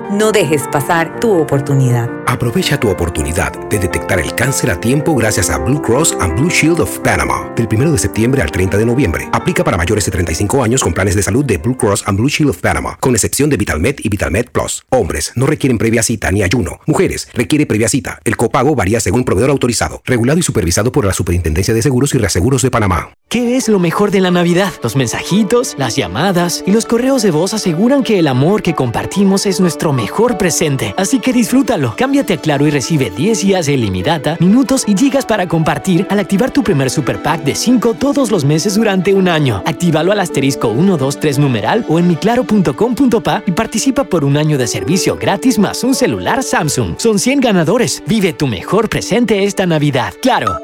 No dejes pasar tu oportunidad. Aprovecha tu oportunidad de detectar el cáncer a tiempo gracias a Blue Cross and Blue Shield of Panama. Del 1 de septiembre al 30 de noviembre. Aplica para mayores de 35 años con planes de salud de Blue Cross and Blue Shield of Panama, con excepción de VitalMed y VitalMed Plus. Hombres no requieren previa cita ni ayuno. Mujeres requiere previa cita. El copago varía según proveedor autorizado, regulado y supervisado por la Superintendencia de Seguros y Reaseguros de Panamá. ¿Qué es lo mejor de la Navidad? Los mensajitos, las llamadas y los correos de voz aseguran que el amor que compartimos es nuestro mejor presente. Así que disfrútalo. Cámbiate a Claro y recibe 10 días de ilimitada, minutos y gigas para compartir al activar tu primer super pack de 5 todos los meses durante un año. Actívalo al asterisco 123 numeral o en miclaro.com.pa y participa por un año de servicio gratis más un celular Samsung. Son 100 ganadores. Vive tu mejor presente esta Navidad. Claro.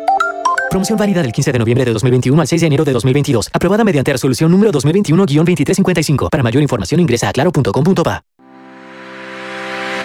Promoción válida del 15 de noviembre de 2021 al 6 de enero de 2022. Aprobada mediante resolución número 2021-2355. Para mayor información ingresa a claro.com.pa.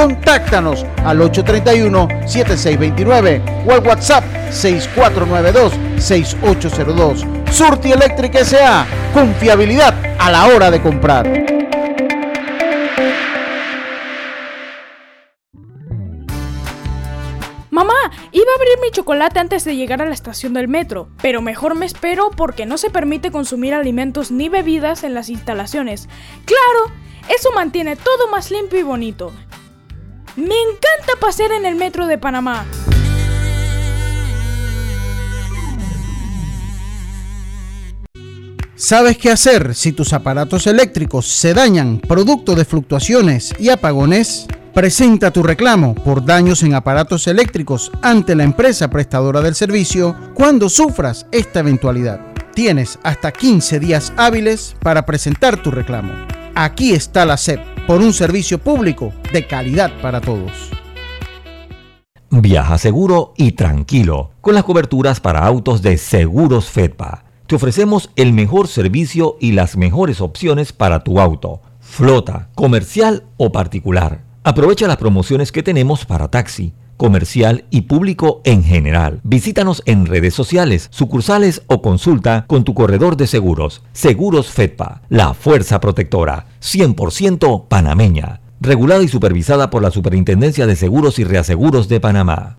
Contáctanos al 831-7629 o al WhatsApp 6492-6802. Surti Electric S.A. Confiabilidad a la hora de comprar. Mamá, iba a abrir mi chocolate antes de llegar a la estación del metro, pero mejor me espero porque no se permite consumir alimentos ni bebidas en las instalaciones. Claro, eso mantiene todo más limpio y bonito. Me encanta pasear en el metro de Panamá. ¿Sabes qué hacer si tus aparatos eléctricos se dañan producto de fluctuaciones y apagones? Presenta tu reclamo por daños en aparatos eléctricos ante la empresa prestadora del servicio cuando sufras esta eventualidad. Tienes hasta 15 días hábiles para presentar tu reclamo. Aquí está la SEP por un servicio público de calidad para todos. Viaja seguro y tranquilo con las coberturas para autos de Seguros Fedpa. Te ofrecemos el mejor servicio y las mejores opciones para tu auto, flota, comercial o particular. Aprovecha las promociones que tenemos para taxi, comercial y público en general. Visítanos en redes sociales, sucursales o consulta con tu corredor de seguros. Seguros Fedpa, la fuerza protectora, 100% panameña. Regulada y supervisada por la Superintendencia de Seguros y Reaseguros de Panamá.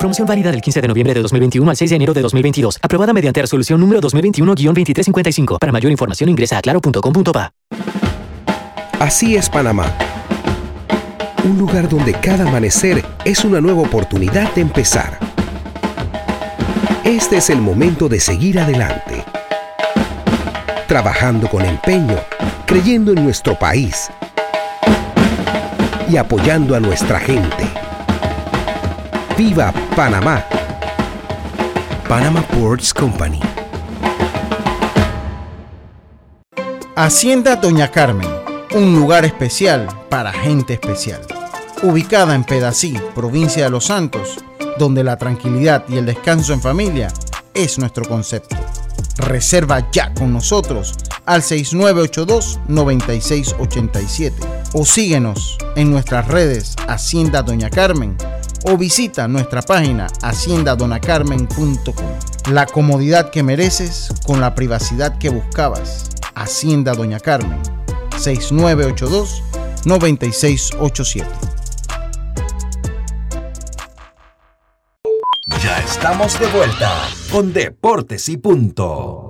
Promoción válida del 15 de noviembre de 2021 al 6 de enero de 2022. Aprobada mediante resolución número 2021-2355. Para mayor información ingresa a claro.com.pa. Así es Panamá. Un lugar donde cada amanecer es una nueva oportunidad de empezar. Este es el momento de seguir adelante. Trabajando con empeño, creyendo en nuestro país y apoyando a nuestra gente. ¡Viva Panamá! Panama Ports Company. Hacienda Doña Carmen, un lugar especial para gente especial. Ubicada en Pedací, provincia de Los Santos, donde la tranquilidad y el descanso en familia es nuestro concepto. Reserva ya con nosotros al 6982-9687 o síguenos en nuestras redes Hacienda Doña Carmen o visita nuestra página haciendadonacarmen.com. La comodidad que mereces con la privacidad que buscabas. Hacienda Doña Carmen, 6982-9687. Ya estamos de vuelta con Deportes y Punto.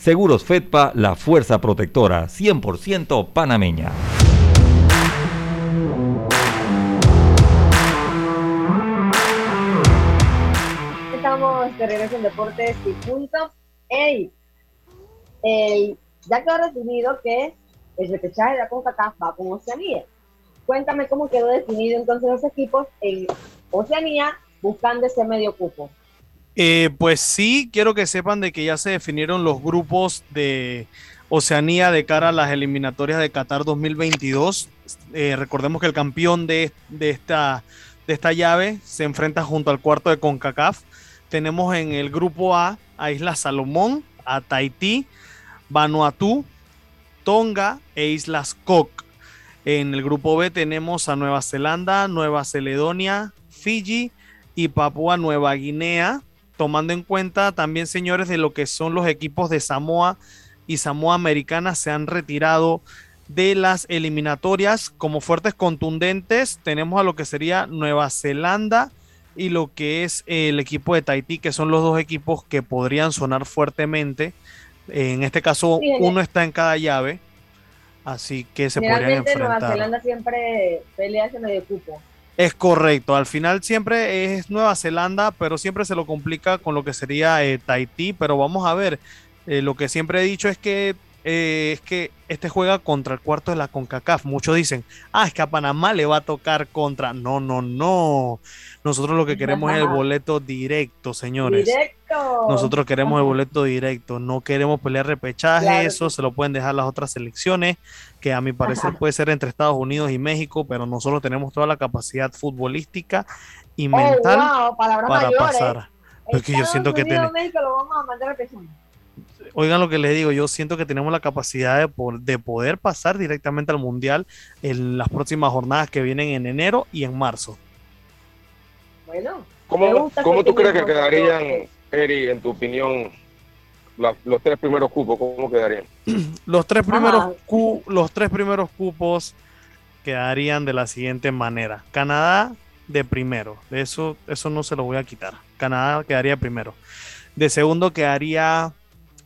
Seguros Fedpa, la fuerza protectora 100% panameña. Estamos de regreso en Deportes y Punto. Ey, el, ya quedó definido que el repechaje de la CONCACAF va con Oceanía. Cuéntame cómo quedó definido entonces los equipos en Oceanía buscando ese medio cupo. Eh, pues sí, quiero que sepan de que ya se definieron los grupos de Oceanía de cara a las eliminatorias de Qatar 2022. Eh, recordemos que el campeón de, de, esta, de esta llave se enfrenta junto al cuarto de CONCACAF. Tenemos en el grupo A a Isla Salomón, a Tahití, Vanuatu, Tonga e Islas Cook. En el grupo B tenemos a Nueva Zelanda, Nueva Caledonia, Fiji y Papúa Nueva Guinea, tomando en cuenta también, señores, de lo que son los equipos de Samoa y Samoa Americana se han retirado de las eliminatorias como fuertes contundentes. Tenemos a lo que sería Nueva Zelanda y lo que es el equipo de Tahití, que son los dos equipos que podrían sonar fuertemente en este caso, uno está en cada llave, así que se podrían enfrentar. Nueva Zelanda siempre pelea ese medio cupo. Es correcto, al final siempre es Nueva Zelanda, pero siempre se lo complica con lo que sería eh, Tahití, pero vamos a ver, eh, lo que siempre he dicho es que eh, es que este juega contra el cuarto de la CONCACAF. Muchos dicen, ah, es que a Panamá le va a tocar contra. No, no, no. Nosotros lo que queremos es el boleto directo, señores. Directo. Nosotros queremos el boleto directo. No queremos pelear repechaje. Eso se lo pueden dejar las otras selecciones, que a mi parecer puede ser entre Estados Unidos y México, pero nosotros tenemos toda la capacidad futbolística y oh, mental para pasar. Porque yo siento que tenemos. Oigan lo que les digo, yo siento que tenemos la capacidad de, poder pasar directamente al Mundial en las próximas jornadas que vienen en enero y en marzo. Bueno, ¿cómo, ¿cómo tú crees que quedarían, Eri, en tu opinión, los tres primeros cupos? ¿Cómo quedarían? los, tres primeros los tres primeros cupos quedarían de la siguiente manera. Canadá de primero, de eso, eso no se lo voy a quitar. Canadá quedaría primero. De segundo quedaría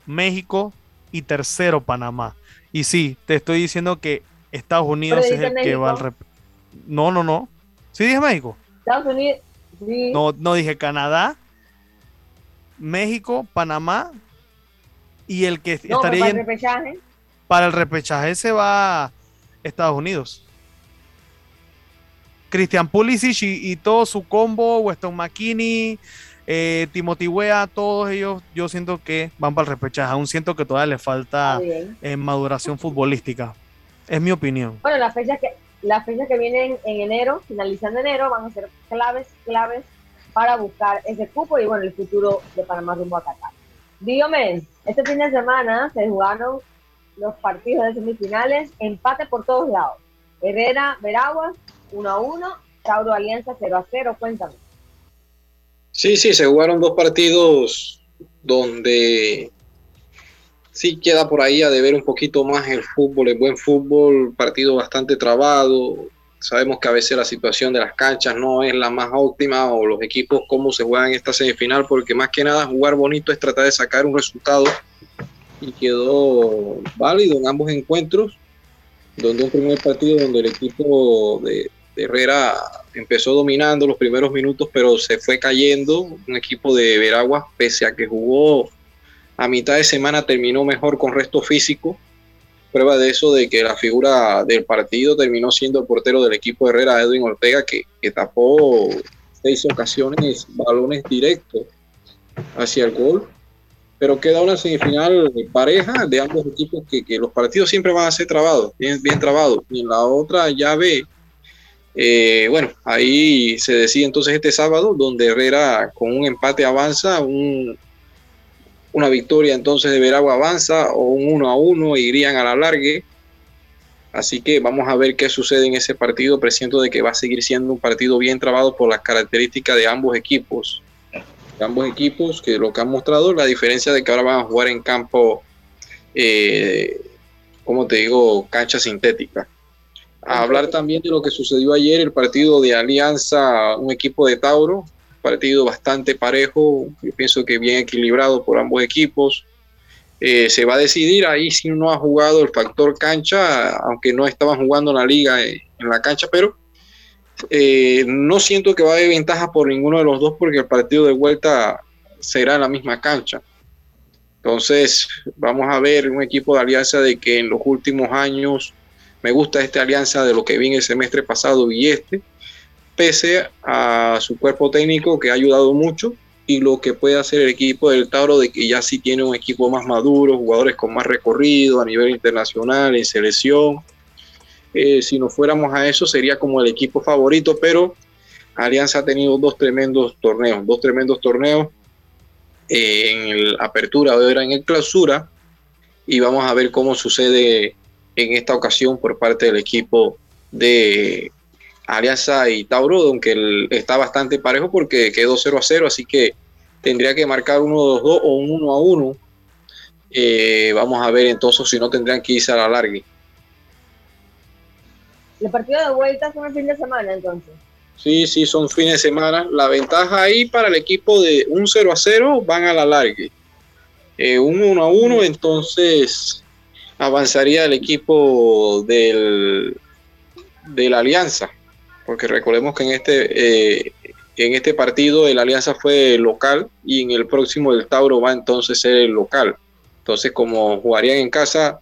México y tercero Panamá. Y sí, te estoy diciendo que Estados Unidos es el que va al... No, no, no. ¿Sí dije México? Estados Unidos. No, no dije Canadá, México, Panamá y el que estaría para el repechaje. Para el repechaje se va Estados Unidos. Christian Pulisic y, y, todo su combo, Weston McKinney, eh, Timothy Wea, todos ellos, yo siento que van para el repechaje. Aún siento que todavía le falta eh, maduración futbolística. Es mi opinión. Bueno, las fechas que, las fechas que vienen en enero, finalizando enero, van a ser claves, claves para buscar ese cupo y bueno, el futuro de Panamá rumbo a Qatar. Dígame, este fin de semana se jugaron los partidos de semifinales, empate por todos lados. Herrera, Veraguas, 1 a 1, Tauro Alianza 0 a 0, cuéntame. Sí, sí, se jugaron dos partidos donde sí queda por ahí a deber un poquito más el fútbol, el buen fútbol, partido bastante trabado. Sabemos que a veces la situación de las canchas no es la más óptima o los equipos cómo se juegan esta semifinal, porque más que nada jugar bonito es tratar de sacar un resultado y quedó válido en ambos encuentros, donde un primer partido donde el equipo de, Herrera empezó dominando los primeros minutos, pero se fue cayendo. Un equipo de Veragua, pese a que jugó a mitad de semana, terminó mejor con resto físico. Prueba de eso de que la figura del partido terminó siendo el portero del equipo de Herrera, Edwin Ortega, que, tapó seis ocasiones balones directos hacia el gol. Pero queda una semifinal pareja de ambos equipos que, los partidos siempre van a ser trabados, bien, bien trabados. Y en la otra llave eh, bueno, ahí se decide entonces este sábado, donde Herrera con un empate avanza, una victoria entonces de Veragua avanza o un 1 a 1 irían a la largue. Así que vamos a ver qué sucede en ese partido. Presiento de que va a seguir siendo un partido bien trabado por las características de ambos equipos. De ambos equipos que lo que han mostrado, la diferencia de que ahora van a jugar en campo eh, como te digo, cancha sintética. A hablar también de lo que sucedió ayer, el partido de Alianza, un equipo de Tauro, partido bastante parejo, yo pienso que bien equilibrado por ambos equipos. Eh, se va a decidir ahí si no ha jugado el factor cancha, aunque no estaban jugando en la liga en, la cancha, pero eh, no siento que va a haber ventaja por ninguno de los dos porque el partido de vuelta será en la misma cancha. Entonces, vamos a ver un equipo de alianza de que en los últimos años me gusta esta alianza de lo que vi en el semestre pasado y este, pese a su cuerpo técnico que ha ayudado mucho y lo que puede hacer el equipo del Tauro de que ya sí tiene un equipo más maduro, jugadores con más recorrido a nivel internacional, en selección. Eh, si nos fuéramos a eso sería como el equipo favorito, pero Alianza ha tenido dos tremendos torneos, dos tremendos torneos eh, en el apertura, ahora en el clausura, y vamos a ver cómo sucede en esta ocasión por parte del equipo de Alianza y Tauro, aunque está bastante parejo porque quedó 0 a 0, así que tendría que marcar 1 2 2 o un 1 a 1. Eh, vamos a ver entonces si no tendrían que irse a la larga. ¿El partido de vuelta son el fin de semana entonces? Sí, sí, son fines de semana. La ventaja ahí para el equipo de un 0 a 0 van a la larga. Eh, un 1 a 1, entonces avanzaría el equipo del, de la Alianza porque recordemos que en este, eh, en este partido el Alianza fue local y en el próximo el Tauro va entonces a ser el local. Entonces, como jugarían en casa,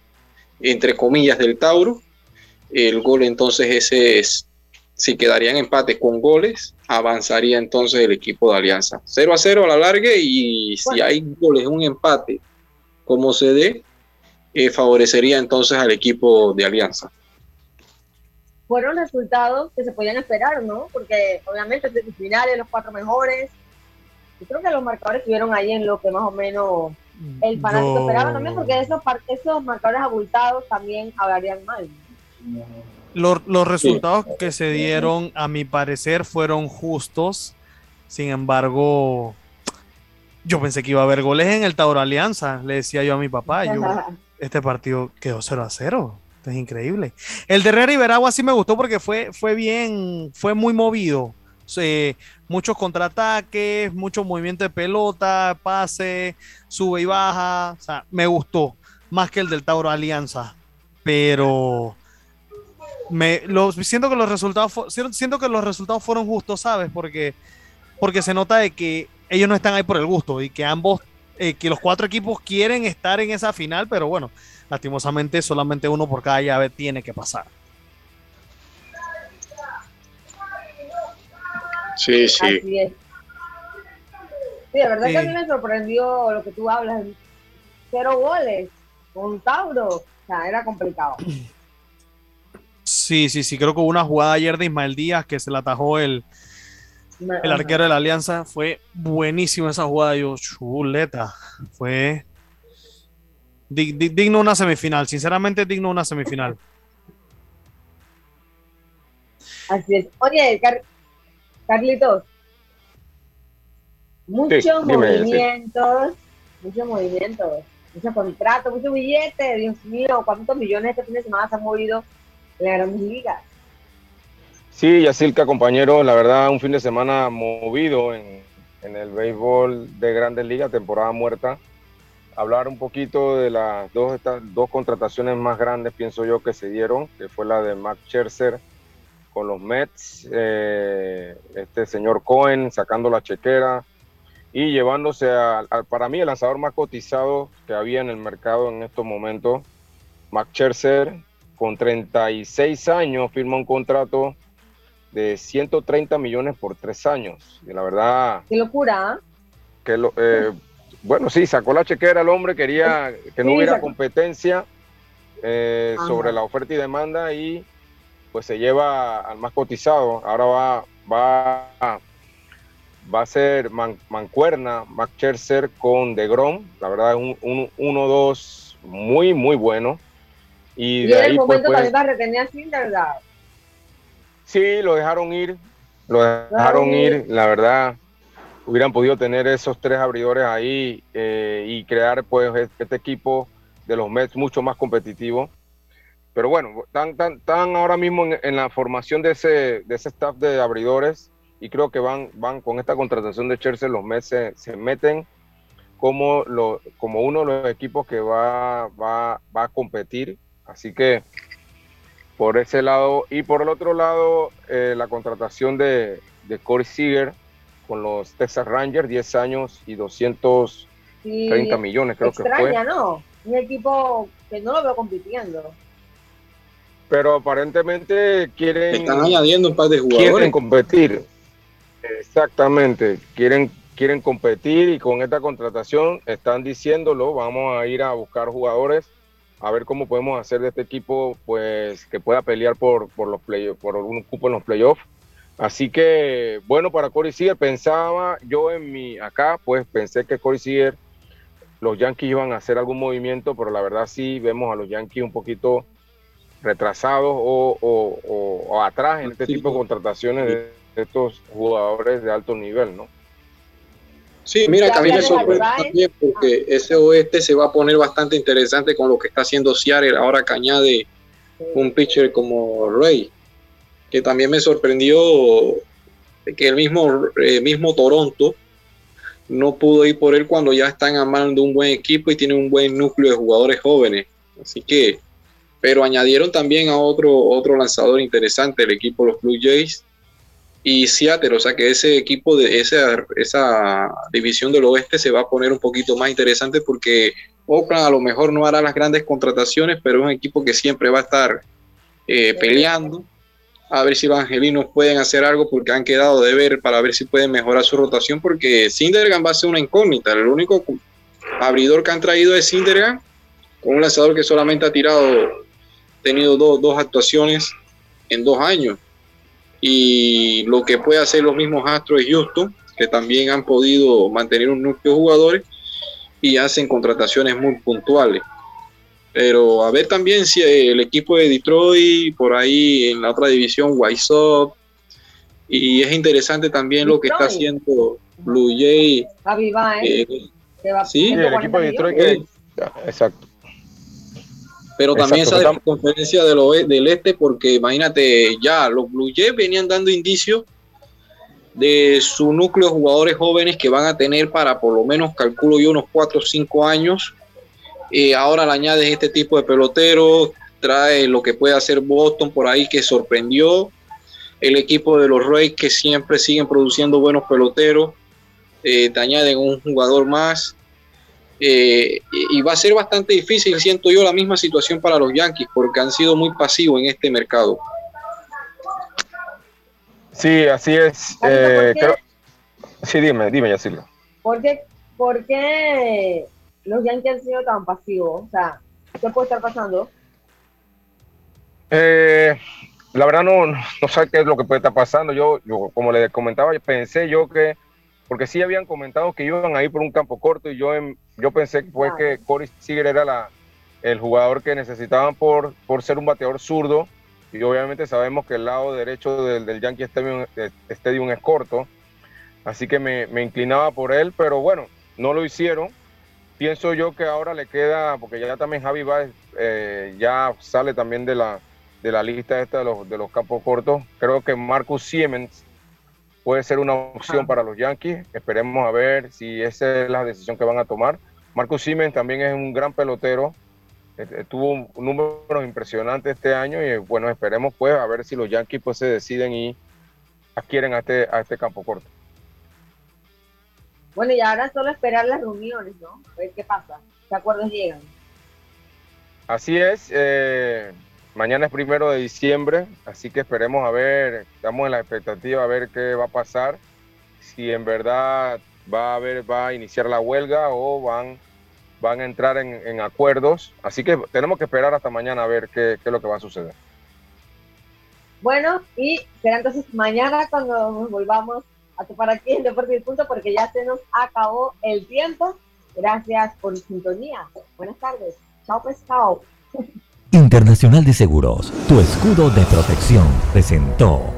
entre comillas, del Tauro, el gol entonces ese es, si quedarían empate con goles, avanzaría entonces el equipo de Alianza. 0 a 0 a la larga y si hay goles, un empate, como se dé, eh, favorecería entonces al equipo de Alianza fueron resultados que se podían esperar, ¿no? Porque obviamente finales, los cuatro mejores. Yo creo que los marcadores estuvieron ahí en lo que más o menos el fanático esperaba también, porque esos, esos marcadores abultados también hablarían mal. Los, los resultados que se dieron, a mi parecer, fueron justos. Sin embargo, yo pensé que iba a haber goles en el Tauro Alianza. Le decía yo a mi papá, yo, este partido quedó 0 a 0 es increíble. El de Herrera y Veragua sí me gustó porque fue, fue bien, fue muy movido. muchos contraataques, mucho movimiento de pelota, pase, sube y baja. O sea, me gustó más que el del Tauro Alianza. Pero me siento que los resultados siento que los resultados fueron justos, ¿sabes? Porque, porque se nota de que ellos no están ahí por el gusto y que ambos, eh, que los cuatro equipos quieren estar en esa final, pero bueno, lastimosamente solamente uno por cada llave tiene que pasar. Sí, sí. Así es. Sí, de verdad que a mí me sorprendió lo que tú hablas. Cero goles con Tauro. O sea, era complicado. Sí, sí, sí. Creo que hubo una jugada ayer de Ismael Díaz que se la atajó el, el arquero de la Alianza. Fue buenísima esa jugada. Yo, chuleta. Fue digno una semifinal, sinceramente digno una semifinal. Así es. Oye, Carlitos, muchos movimientos, muchos movimientos, muchos contratos, muchos billetes, Dios mío, ¿cuántos millones este fin de semana se han movido en la Gran Liga? Sí, Yacilca, compañero, la verdad, un fin de semana movido en, en el béisbol de Grandes Ligas, temporada muerta. Hablar un poquito de las dos, estas, dos contrataciones más grandes, pienso yo, que se dieron, que fue la de Max Scherzer con los Mets, eh, este señor Cohen sacando la chequera y llevándose a, para mí el lanzador más cotizado que había en el mercado en estos momentos, Max Scherzer, con 36 años, firma un contrato de 130 millones por tres años. Y la verdad... Qué locura. ¿ah? Que lo, eh, bueno, sí, sacó la chequera el hombre, quería que no hubiera competencia eh, sobre la oferta y demanda y pues se lleva al más cotizado. Ahora va, va, va a ser mancuerna Max Scherzer con DeGrom. La verdad es un 1-2 muy, muy bueno. Y, de ahí, el pues, momento pues, también va a sin verdad. Sí, lo dejaron ir. Lo dejaron ir, la verdad hubieran podido tener esos tres abridores ahí eh, y crear pues este equipo de los Mets mucho más competitivo. Pero bueno, están, tan ahora mismo en, la formación de ese, de ese staff de abridores y creo que van, van con esta contratación de Chelsea, los Mets se, meten como, lo, como uno de los equipos que va, va, va a competir. Así que por ese lado. Y por el otro lado, eh, la contratación de, de Corey Seager con los Texas Rangers, 10 años y 230 millones, creo que fue. ¿no? Un equipo que no lo veo compitiendo. Pero aparentemente quieren. Están añadiendo un par de jugadores. Quieren competir. Exactamente. Quieren, quieren competir y con esta contratación están diciéndolo. Vamos a ir a buscar jugadores a ver cómo podemos hacer de este equipo pues que pueda pelear por, por los play, por un cupo en los playoffs. Así que bueno para Corey Seager, pensaba yo en mi acá, pues pensé que Corey Seager, los Yankees iban a hacer algún movimiento, pero la verdad sí vemos a los Yankees un poquito retrasados o, o, atrás en este tipo de contrataciones de estos jugadores de alto nivel, ¿no? Sí, mira, que a mí me sorprende también porque ese oeste se va a poner bastante interesante con lo que está haciendo Seattle. Ahora que añade un pitcher como Rey, que también me sorprendió que el mismo, eh, mismo Toronto no pudo ir por él cuando ya están armando un buen equipo y tiene un buen núcleo de jugadores jóvenes. Así que, pero añadieron también a otro, otro lanzador interesante, el equipo los Blue Jays, y Seattle, o sea que ese equipo de esa, esa división del oeste se va a poner un poquito más interesante porque Oakland a lo mejor no hará las grandes contrataciones, pero es un equipo que siempre va a estar eh, peleando. A ver si los angelinos pueden hacer algo porque han quedado de ver para ver si pueden mejorar su rotación porque Sindergan va a ser una incógnita. El único abridor que han traído es Sindergan, con un lanzador que solamente ha tirado, tenido dos actuaciones en dos años y lo que puede hacer los mismos Astros de Houston, que también han podido mantener un núcleo de jugadores y hacen contrataciones muy puntuales. Pero a ver también si el equipo de Detroit, por ahí en la otra división, White Sox, y es interesante también lo que está haciendo Blue Jay. ¿eh? Eh, sí, el equipo de Detroit. Que, exacto pero también esa conferencia del, del este, porque imagínate, ya los Blue Jays venían dando indicios de su núcleo de jugadores jóvenes que van a tener para por lo menos, calculo yo, unos 4 o 5 años. Eh, ahora le añades este tipo de peloteros, trae lo que puede hacer Boston por ahí que sorprendió, el equipo de los Rays que siempre siguen produciendo buenos peloteros, eh, te añaden un jugador más. Eh, y va a ser bastante difícil, siento yo, la misma situación para los Yankees, porque han sido muy pasivos en este mercado. Sí, así es. Eh, sí, dime, dime, Yacirlo. ¿Por qué, ¿Por qué los Yankees han sido tan pasivos? O sea, ¿qué puede estar pasando? Eh, la verdad no, no sé qué es lo que puede estar pasando. Yo, yo, como le comentaba, pensé yo que porque sí habían comentado que iban a ir por un campo corto y yo, yo pensé pues, que Corey Seager era la, el jugador que necesitaban por, por ser un bateador zurdo y obviamente sabemos que el lado derecho del, del Yankee Stadium, Stadium, es corto, así que me, me, inclinaba por él, pero bueno, no lo hicieron. Pienso yo que ahora le queda, porque ya también Javi Baez eh, ya sale también de la, de la lista esta de los, de los campos cortos. Creo que Marcus Siemens puede ser una opción para los Yankees. Esperemos a ver si esa es la decisión que van a tomar. Marcus Siemens también es un gran pelotero. Eh, eh, tuvo números impresionantes este año y bueno, esperemos pues a ver si los Yankees pues se deciden y adquieren a este, a este campo corto. Bueno, y ahora solo esperar las reuniones, ¿no? A ver qué pasa, qué acuerdos llegan. Así es. Eh, Mañana es primero de diciembre, así que esperemos a ver, estamos en la expectativa a ver qué va a pasar, si en verdad va a haber, va a iniciar la huelga o van, van a entrar en, acuerdos. Así que tenemos que esperar hasta mañana a ver qué, es lo que va a suceder. Bueno, y será entonces mañana cuando volvamos a topar aquí en Deporte y Punto, porque ya se nos acabó el tiempo. Gracias por su sintonía. Buenas tardes. Chao, pescado. Internacional de Seguros, tu escudo de protección, presentó.